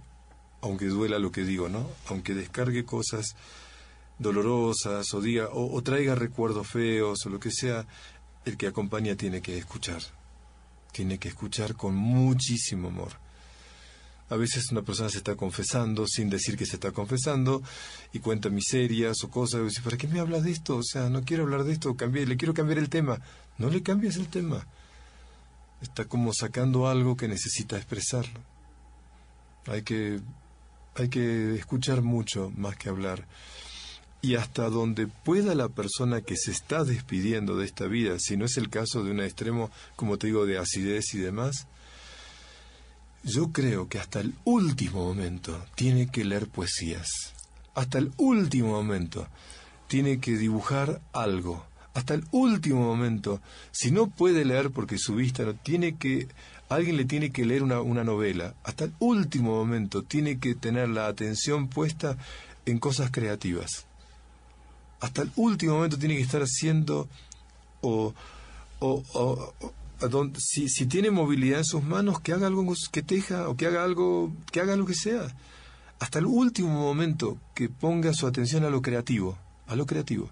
aunque duela lo que digo, ¿no? Aunque descargue cosas dolorosas o diga o, o traiga recuerdos feos o lo que sea, el que acompaña tiene que escuchar. Tiene que escuchar con muchísimo amor. A veces una persona se está confesando sin decir que se está confesando y cuenta miserias o cosas. Y dice, ¿para qué me hablas de esto? O sea, no quiero hablar de esto, cambié, le quiero cambiar el tema. No le cambies el tema. Está como sacando algo que necesita expresarlo. Hay que, hay que escuchar mucho más que hablar. Y hasta donde pueda la persona que se está despidiendo de esta vida, si no es el caso de un extremo, como te digo, de acidez y demás, yo creo que hasta el último momento tiene que leer poesías. Hasta el último momento tiene que dibujar algo. Hasta el último momento, si no puede leer porque su vista no tiene que, alguien le tiene que leer una, una novela. Hasta el último momento tiene que tener la atención puesta en cosas creativas. Hasta el último momento tiene que estar haciendo o, o, o- donde- si, si tiene movilidad en sus manos, que haga algo que teja o que haga algo, que haga lo que sea. Hasta el último momento que ponga su atención a lo creativo, a lo creativo.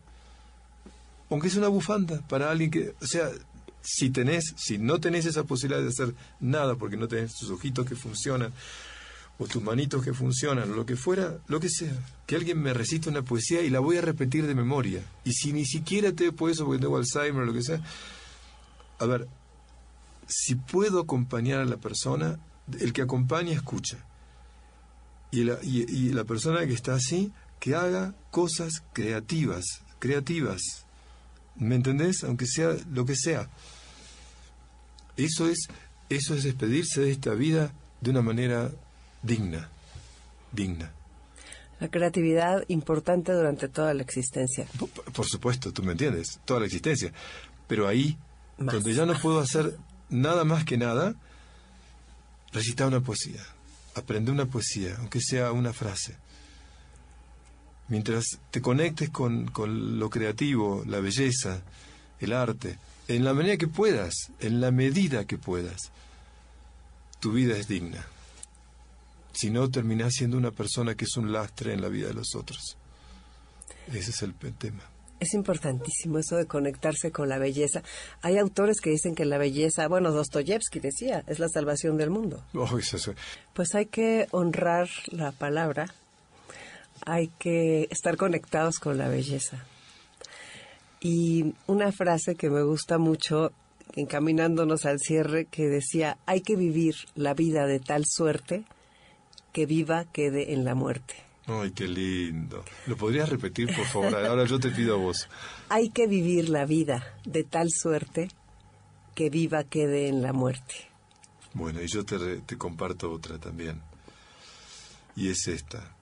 Aunque es una bufanda para alguien que, o sea, si tenés, si no tenés esa posibilidad de hacer nada porque no tenés tus ojitos que funcionan o tus manitos que funcionan lo que fuera, lo que sea, que alguien me recite una poesía y la voy a repetir de memoria. Y si ni siquiera te puedo eso porque tengo Alzheimer o lo que sea, a ver, si puedo acompañar a la persona, el que acompaña escucha. Y la, y, y la persona que está así, que haga cosas creativas, creativas. ¿Me entendés? Aunque sea lo que sea. Eso es, eso es despedirse de esta vida de una manera digna, digna. La creatividad importante durante toda la existencia. Por, por supuesto, tú me entiendes, toda la existencia. Pero ahí, Más. donde ya no puedo hacer nada más que nada, recitar una poesía, aprender una poesía, aunque sea una frase. Mientras te conectes con, con lo creativo, la belleza, el arte, en la medida que puedas, en la medida que puedas, tu vida es digna. Si no, terminás siendo una persona que es un lastre en la vida de los otros. Ese es el tema. Es importantísimo eso de conectarse con la belleza. Hay autores que dicen que la belleza, bueno, Dostoyevsky decía, es la salvación del mundo. Oh, eso Pues hay que honrar la palabra, hay que estar conectados con la belleza. Y una frase que me gusta mucho, encaminándonos al cierre, que decía, hay que vivir la vida de tal suerte que viva quede en la muerte. Ay, qué lindo. ¿Lo podrías repetir, por favor? Ahora yo te pido a vos. Hay que vivir la vida de tal suerte que viva quede en la muerte. Bueno, y yo te, comparto otra también. Y es esta.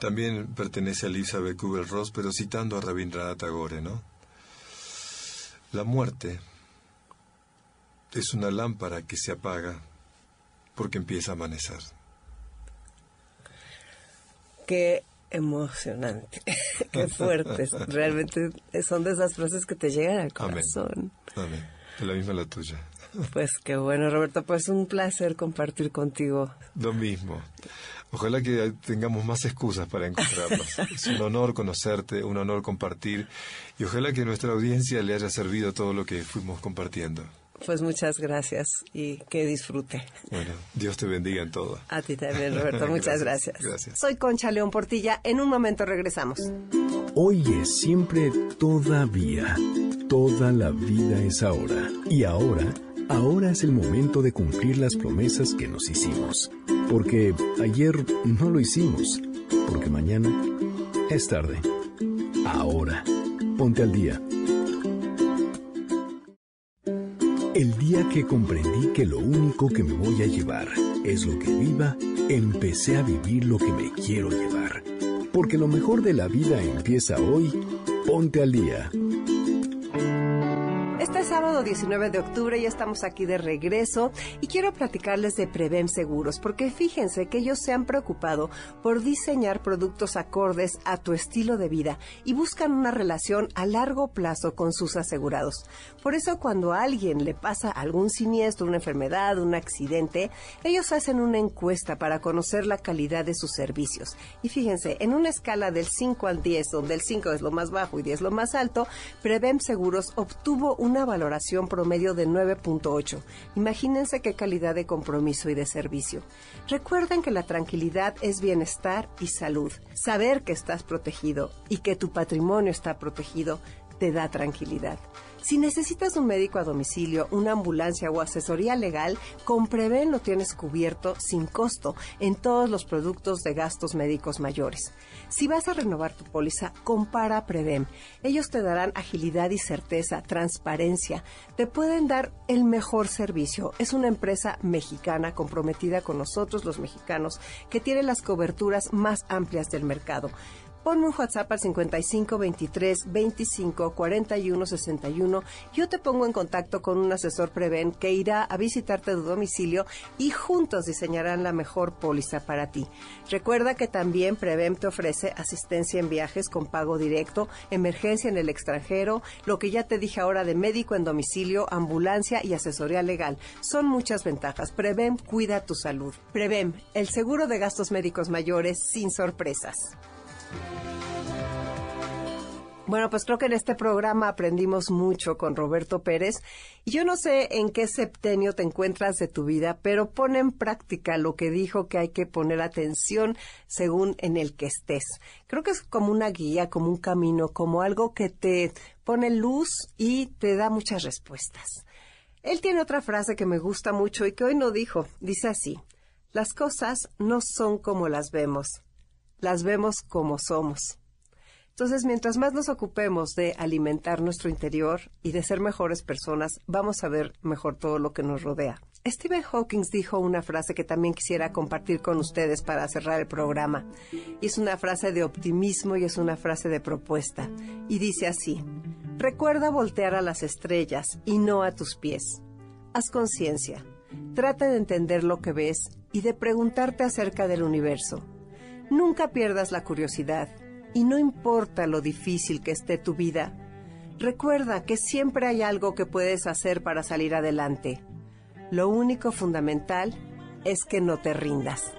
También pertenece a Elizabeth Kubler-Ross, pero citando a Rabindranath Tagore, ¿no? La muerte es una lámpara que se apaga porque empieza a amanecer. Qué emocionante, qué fuertes. Realmente son de esas frases que te llegan al corazón. Amén. La misma la tuya. Pues qué bueno, Roberto. Pues un placer compartir contigo. Lo mismo. Ojalá que tengamos más excusas para encontrarnos. Es un honor conocerte, un honor compartir y ojalá que a nuestra audiencia le haya servido todo lo que fuimos compartiendo. Pues muchas gracias y que disfrute. Bueno, Dios te bendiga en todo. A ti también, Roberto. Muchas Gracias, gracias. gracias. Soy Concha León Portilla. En un momento regresamos. Hoy es siempre todavía. Toda la vida es ahora. Y ahora, ahora es el momento de cumplir las promesas que nos hicimos. Porque ayer no lo hicimos. Porque mañana es tarde. Ahora, ponte al día. El día que comprendí que lo único que me voy a llevar es lo que viva, empecé a vivir lo que me quiero llevar. Porque lo mejor de la vida empieza hoy. Ponte al día. Sábado 19 de octubre ya estamos aquí de regreso y quiero platicarles de Prevem Seguros porque fíjense que ellos se han preocupado por diseñar productos acordes a tu estilo de vida y buscan una relación a largo plazo con sus asegurados. Por eso cuando a alguien le pasa algún siniestro, una enfermedad, un accidente, ellos hacen una encuesta para conocer la calidad de sus servicios. Y fíjense, en una escala del 5 al 10, donde el 5 es lo más bajo y 10 lo más alto, Prevem Seguros obtuvo una valoración promedio de 9.8. Imagínense qué calidad de compromiso y de servicio. Recuerden que la tranquilidad es bienestar y salud. Saber que estás protegido y que tu patrimonio está protegido te da tranquilidad. Si necesitas un médico a domicilio, una ambulancia o asesoría legal, con Preven lo tienes cubierto sin costo en todos los productos de gastos médicos mayores. Si vas a renovar tu póliza, compara Preven. Ellos te darán agilidad y certeza, transparencia. Te pueden dar el mejor servicio. Es una empresa mexicana comprometida con nosotros los mexicanos que tiene las coberturas más amplias del mercado. Ponme un WhatsApp al 55 23 25 41 61. Yo te pongo en contacto con un asesor Preven que irá a visitarte a tu domicilio y juntos diseñarán la mejor póliza para ti. Recuerda que también Preven te ofrece asistencia en viajes con pago directo, emergencia en el extranjero, lo que ya te dije ahora de médico en domicilio, ambulancia y asesoría legal. Son muchas ventajas. Preven cuida tu salud. Preven, el seguro de gastos médicos mayores sin sorpresas. Bueno, pues creo que en este programa aprendimos mucho con Roberto Pérez. Y yo no sé en qué septenio te encuentras de tu vida, pero pone en práctica lo que dijo que hay que poner atención según en el que estés. Creo que es como una guía, como un camino, como algo que te pone luz y te da muchas respuestas. Él tiene otra frase que me gusta mucho y que hoy no dijo. Dice así, las cosas no son como las vemos, las vemos como somos. Entonces, mientras más nos ocupemos de alimentar nuestro interior y de ser mejores personas, vamos a ver mejor todo lo que nos rodea. Stephen Hawking dijo una frase que también quisiera compartir con ustedes para cerrar el programa. Y es una frase de optimismo y es una frase de propuesta. Y dice así, recuerda voltear a las estrellas y no a tus pies. Haz conciencia, trata de entender lo que ves y de preguntarte acerca del universo. Nunca pierdas la curiosidad y no importa lo difícil que esté tu vida, recuerda que siempre hay algo que puedes hacer para salir adelante. Lo único fundamental es que no te rindas.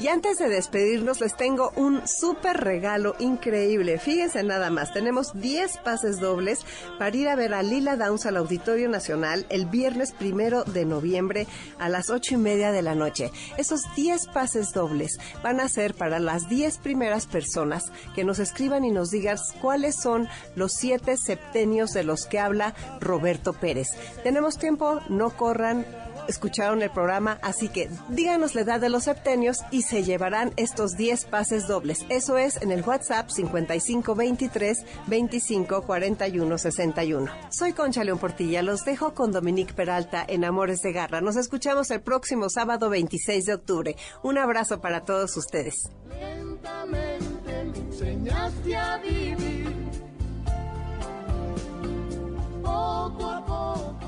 Y antes de despedirnos, les tengo un súper regalo increíble. Fíjense nada más, tenemos 10 pases dobles para ir a ver a Lila Downs al Auditorio Nacional el viernes primero de noviembre a las 8 y media de la noche. Esos 10 pases dobles van a ser para las 10 primeras personas que nos escriban y nos digan cuáles son los 7 septenios de los que habla Roberto Pérez. Tenemos tiempo, no corran escucharon el programa, así que díganos la edad de los septenios y se llevarán estos 10 pases dobles. Eso es en el WhatsApp 5523 25 41 61. Soy Concha León Portilla, los dejo con Dominique Peralta en Amores de Garra. Nos escuchamos el próximo sábado 26 de octubre. Un abrazo para todos ustedes. Lentamente me enseñaste a vivir. Poco a poco.